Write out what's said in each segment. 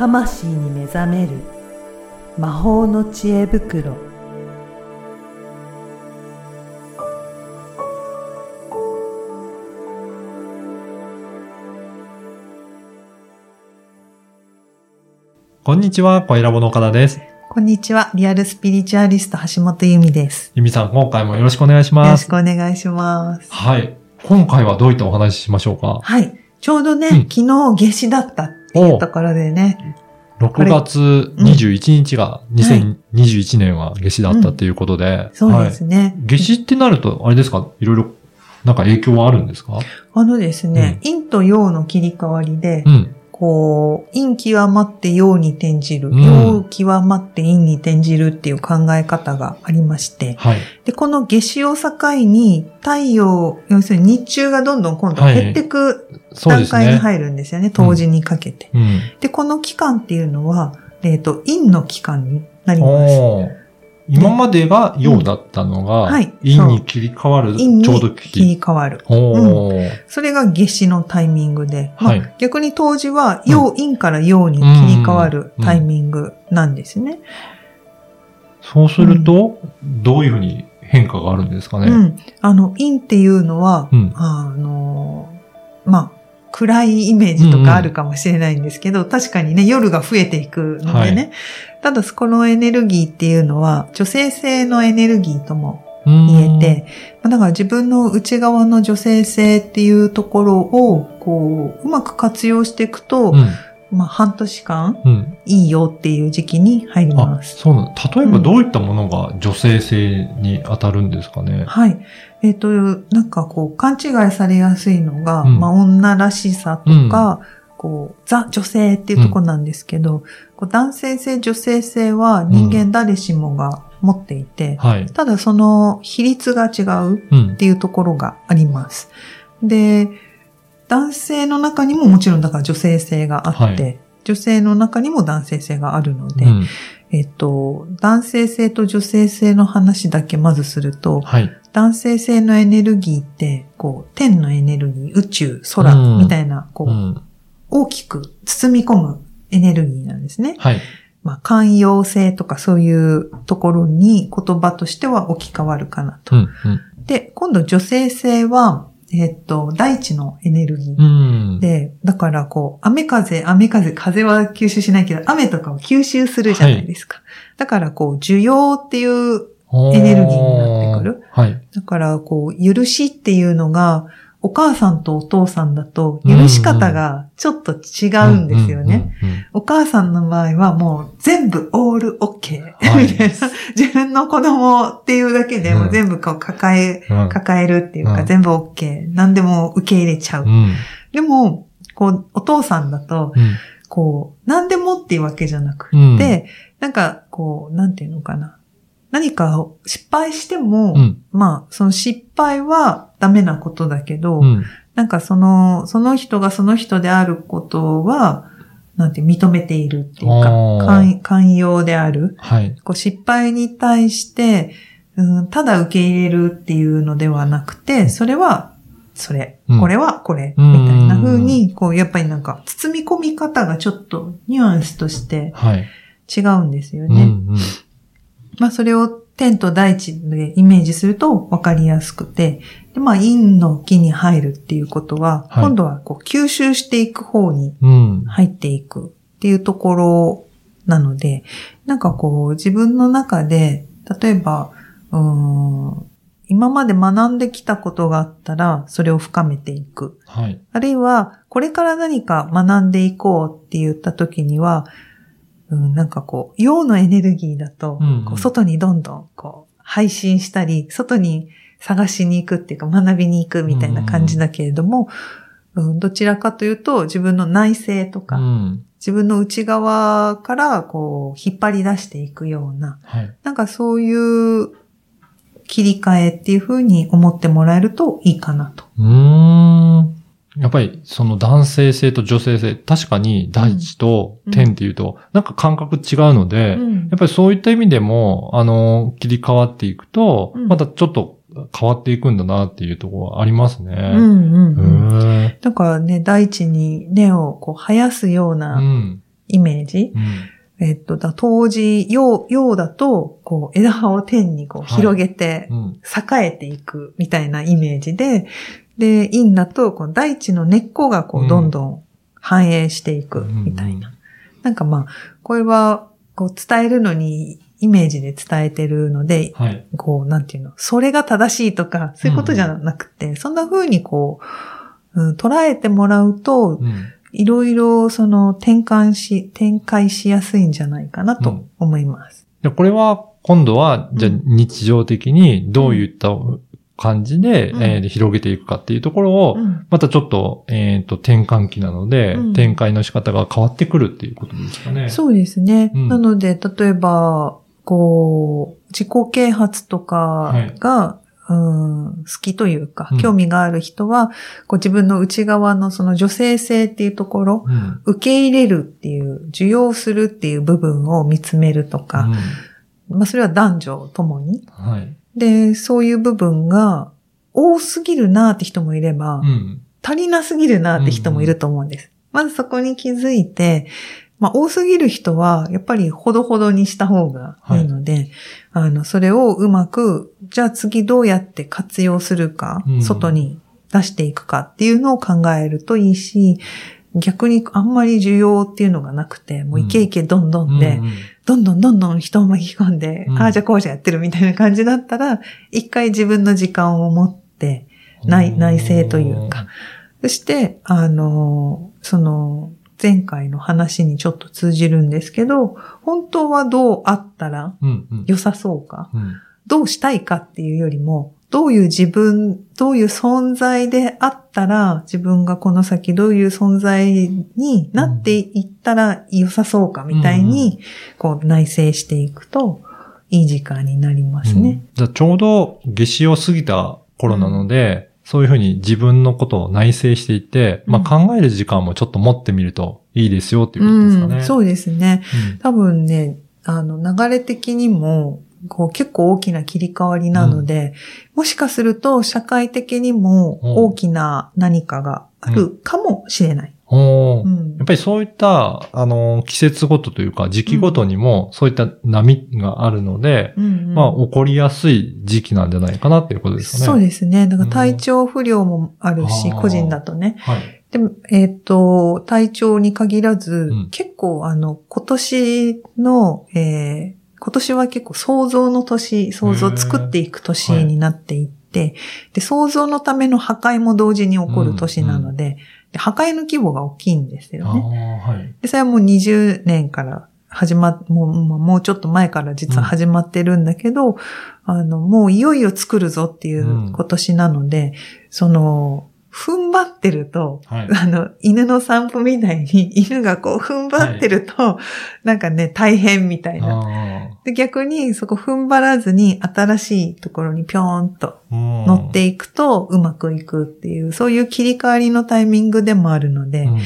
魂に目覚める魔法の知恵袋こんにちは、声ラボの岡田です。こんにちは。リアルスピリチュアリスト橋本由美です。ゆみさん、今回もよろしくお願いしよろます。しくお願いします。はい。今回はどういったお話ししましょうか？はい。ちょうどね、うん昨日夏至だったっていうところでね。?6 月21日が2021年は夏至だったっていうことで。そうですね。はい。夏至ってなると、あれですか？いろいろ、なんか影響はあるんですか？あのですね、陰と陽の切り替わりで、うん。こう、陰極まって陽に転じる、うん陽極まって陰に転じるっていう考え方がありまして、はい。で、この夏至を境に太陽、要するに日中がどんどん今度減っていく段。階に入るんですよね、冬至にかけて。うん。で、この期間っていうのは、えっ、と、陰の期間になります。今までが陽だったのが、うんはい陰に切り替わるちょうど切期。り替わる。おーそれが夏至のタイミングで、まあはい逆に冬至は陽、陰から陽に切り替わるタイミングなんですね。そうすると、どういうふうに変化があるんですかね、うん。あの、陰っていうのは、うんあの、まあ、暗いイメージとかあるかもしれないんですけど、確かにね、夜が増えていくのでね。はただ、このエネルギーっていうのは、女性性のエネルギーともうん言えて、まあだから自分の内側の女性性っていうところを、こう、うまく活用していくと、うん。まあ半年間うん。いいよっていう時期に入りあま、す。そうなの。例えばどういったものが女性性に当たるんですかね、はい。えっ、と、なんかこう、勘違いされやすいのが、うんまあ女らしさとか、こう、ザ女性っていうところなんですけど、男性性、女性性は人間誰しもが持っていて、はい。ただその比率が違ううんっ。ていうところがあります。で、男性の中にももちろんだから女性性があって、は女性の中にも男性性があるので、うんえっと、男性性と女性性の話だけまずすると、はい。男性性のエネルギーって、こう、天のエネルギー、宇宙、空、うんみたいな、こう、うん。大きく包み込むエネルギーなんですね。はい。まあ、寛容性とかそういうところに言葉としては置き換わるかなと。うん。うん。で、今度女性性は、えっと、大地のエネルギー。うん。で、だからこう、雨風、雨風、風は吸収しないけど、雨とかを吸収するじゃないですか。だからこう、需要っていう、エネルギーになってくる。はい。だからこう、許しっていうのが、お母さんとお父さんだと、許し方がちょっと違うんですよね。お母さんの場合はもう全部オールオッケー。はいみたいな。自分の子供っていうだけでもう全部こう抱え、うん抱えるっていうか、うん全部オッケー。何でも受け入れちゃう。うん。でも、こう、お父さんだと、うん。こう、何でもっていうわけじゃなくうんて、なんか、こう、なんていうのかな。何かを失敗しても、うん。まあ、その失敗はダメなことだけど、うん。なんかその、その人がその人であることは、なんて認めているっていうか寛寛容である。はい。こう失敗に対して、うん、ただ受け入れるっていうのではなくて、それは、それ、うんこれはこれ、うんみたいな風に、こう、やっぱりなんか、包み込み方がちょっとニュアンスとしてはい。違うんですようん。ね。うん。まあ、それを天と大地でイメージすると分かりやすくて、で、まあ、陰の木に入るっていうことは、はい今度はこう吸収していく方にうん。入っていくっていうところなので、なんかこう自分の中で、例えば、うーん、今まで学んできたことがあったら、それを深めていく。はい。あるいは、これから何か学んでいこうって言った時には、うん、なんかこう、陽のエネルギーだと、こう外にどんどんこう、配信したり、外に探しに行くっていうか学びに行くみたいな感じだけれども、うんどちらかというと自分の内省とか、うん。自分の内側からこう、引っ張り出していくような、はい。なんかそういう切り替えっていうふうに思ってもらえるといいかなと。うーん。やっぱり、その男性性と女性性、確かに大地と天っていうと、なんか感覚違うので、うんやっぱりそういった意味でも、あの、切り替わっていくと、うんまたちょっと変わっていくんだなっていうところはありますね。うんうんうん。へだからね、大地に根をこう生やすよう。なんイメージ。うん。えっと、だ当時、陽、陽だと、こう、枝葉を天にこうはい広げて、うん。栄えていくみたいなイメージで、で、陰だと、こう、大地の根っこがこうんう、どんどん繁栄していくみたいな。なんかまあ、これは、こう、伝えるのに、イメージで伝えてるので、はい。こう、なんていうの、それが正しいとか、そういうことじゃなくて、そんな風にこう、うん、捉えてもらうと、うん。いろいろその転換し、展開しやすいんじゃないかなとうん。思います。で、これは、今度は、じゃ日常的にどういった感じで、うん。えー広げていくかっていうところを、うん。またちょっと、えっ、と、転換期なので、うん。展開の仕方が変わってくるっていうことですかね。そうですね。うん。なので、例えば、こう、自己啓発とかが、うん、好きというかうん、興味がある人は、こう自分の内側のその女性性っていうところ、うん。受け入れるっていう、受容するっていう部分を見つめるとか、まあそれは男女ともに。うんはい。で、そういう部分が多すぎるなって人もいれば、うん。足りなすぎるなって人もいると思うんです。まずそこに気づいて、まあ多すぎる人はやっぱりほどほどにした方がい。いので、あの、それをうまく、じゃあ次どうやって活用するか、うん。外に出していくかっていうのを考えるといいし、逆にあんまり需要っていうのがなくて、もうイケイケどんどんで、うん。うんどんどんどんどん人を巻き込んで、うん。ああじゃあこうじゃやってるみたいな感じだったら、一回自分の時間を持って、内内省というか。そして、あの、その、前回の話にちょっと通じるんですけど、本当はどうあったらうんうん。良さそうか、うんどうしたいかっていうよりも、どういう自分、どういう存在であったら、自分がこの先どういう存在になっていったら良さそうかみたいに、こう内省していくと、いい時間になりますね。うんじゃあちょうど夏至を過ぎた頃なので、そういうふうに自分のことを内省していって、まあ考える時間もちょっと持ってみるといいですよっていうことですかね。うん、そうですね。うん多分ね、あの、流れ的にも、こう結構大きな切り替わりなので、もしかすると社会的にも大きな何かがあるかもしれない。おー。うん。やっぱりそういった、あの、季節ごとというか、時期ごとにも、そういった波があるので、うんうん。まあ、起こりやすい時期なんじゃないかなっていうことですかね。そうですね。だから体調不良もあるし、うん個人だとね。はい。でも、えっ、と、体調に限らず、うん。結構あの、今年の、えー今年は結構創造の年、創造を作っていく年になっていって、で、創造のための破壊も同時に起こる年なので、で破壊の規模が大きいんですよね。はい。で、それはもう20年から始まっ、もう、もうもうちょっと前から実は始まってるんだけど、あの、もういよいよ作るぞっていう今年なので、その、踏ん張ってると、はい。あの、犬の散歩みたいに、犬がこう踏ん張ってると、なんかね、大変みたいな。あで逆に、そこ踏ん張らずに、新しいところにぴょーんと乗っていくと、うまくいくっていう、そういう切り替わりのタイミングでもあるので、うん。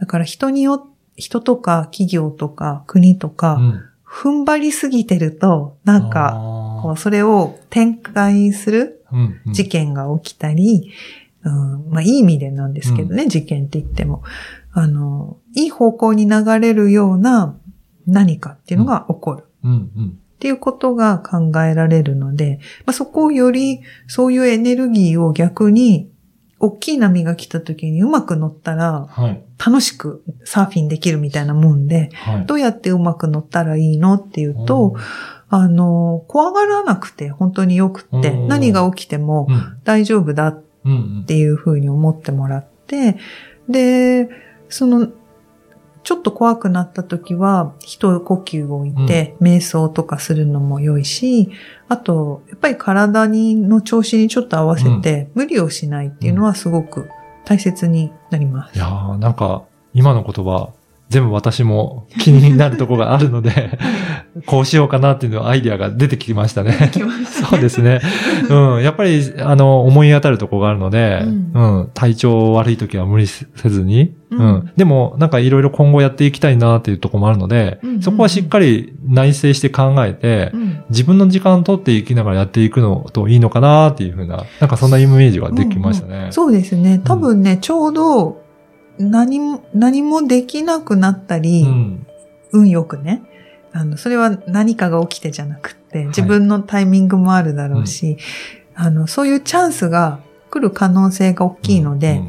だから人によ、人とか企業とか国とか、うん。踏ん張りすぎてると、なんか、あこう、それを展開する事件が起きたり、うん、まあいい意味でなんですけどね、事件って言っても。あの、いい方向に流れるような何かっていうのが起こる。うんうんっていうことが考えられるので、まあ、そこをより、そういうエネルギーを逆に、大きい波が来た時にうまく乗ったら、はい。楽しくサーフィンできるみたいなもんで、はい。どうやってうまく乗ったらいいのっていうと、あの、怖がらなくて本当によくって、うん何が起きてもうん大丈夫だっうんうんていうふうに思ってもらって、で、その、ちょっと怖くなった時は、一呼吸を置いて、瞑想とかするのも良いし、あと、やっぱり体にの調子にちょっと合わせて、無理をしないっていうのはすごく大切になります。いやーなんか、今の言葉、全部私も気になるところがあるので、こうしようかなっていうのアイディアが出てきましたね。そうですね。うん。やっぱり、あの、思い当たるところがあるので、ううんん。体調悪い時は無理せずに、ううんん。でも、なんかいろいろ今後やっていきたいなっていうところもあるのでうんうんう、んそこはしっかり内省して考えてう、ん自分の時間を取っていきながらやっていくのといいのかなっていうふうな、なんかそんなイメージができましたね。そうですね。多分ね、ちょうど何も、何もできなくなったり、うん。運よくね、あの、それは何かが起きてじゃなくって、い自分のタイミングもあるだろうし、あの、そういうチャンスが来る可能性が大きいので、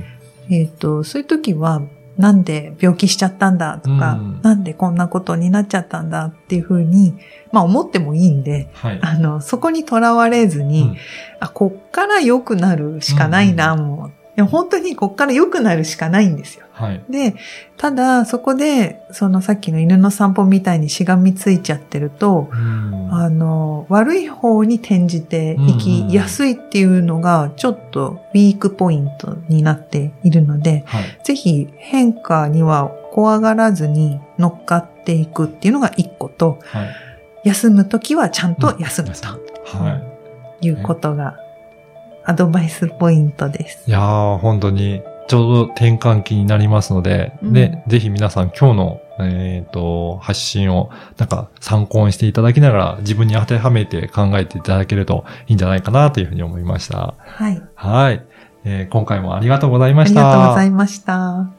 えっ、と、そういう時は、なんで病気しちゃったんだとか、うんなんでこんなことになっちゃったんだっていうふうに、まあ思ってもいいんで、はい。あの、そこにとらわれずに、うんあ、こっから良くなるしかないな、もう。いや本当にこっから良くなるしかないんですよ。はい。で、ただ、そこで、そのさっきの犬の散歩みたいにしがみついちゃってると、うんあの、悪い方に転じていきやすいっていうのが、ちょっとウィークポイントになっているので、はい。ぜひ変化には怖がらずに乗っかっていくっていうのが一個と、はい。休むときはちゃんと休むとはい。いうことがアドバイスポイントです。いやー、本当に、ちょうど転換期になりますので、うんで、ぜひ皆さん今日の、えっ、と、発信を、なんか参考にしていただきながら、自分に当てはめて考えていただけるといいんじゃないかなというふうに思いました。はい。はい。えー今回もありがとうございありました。がとうございました。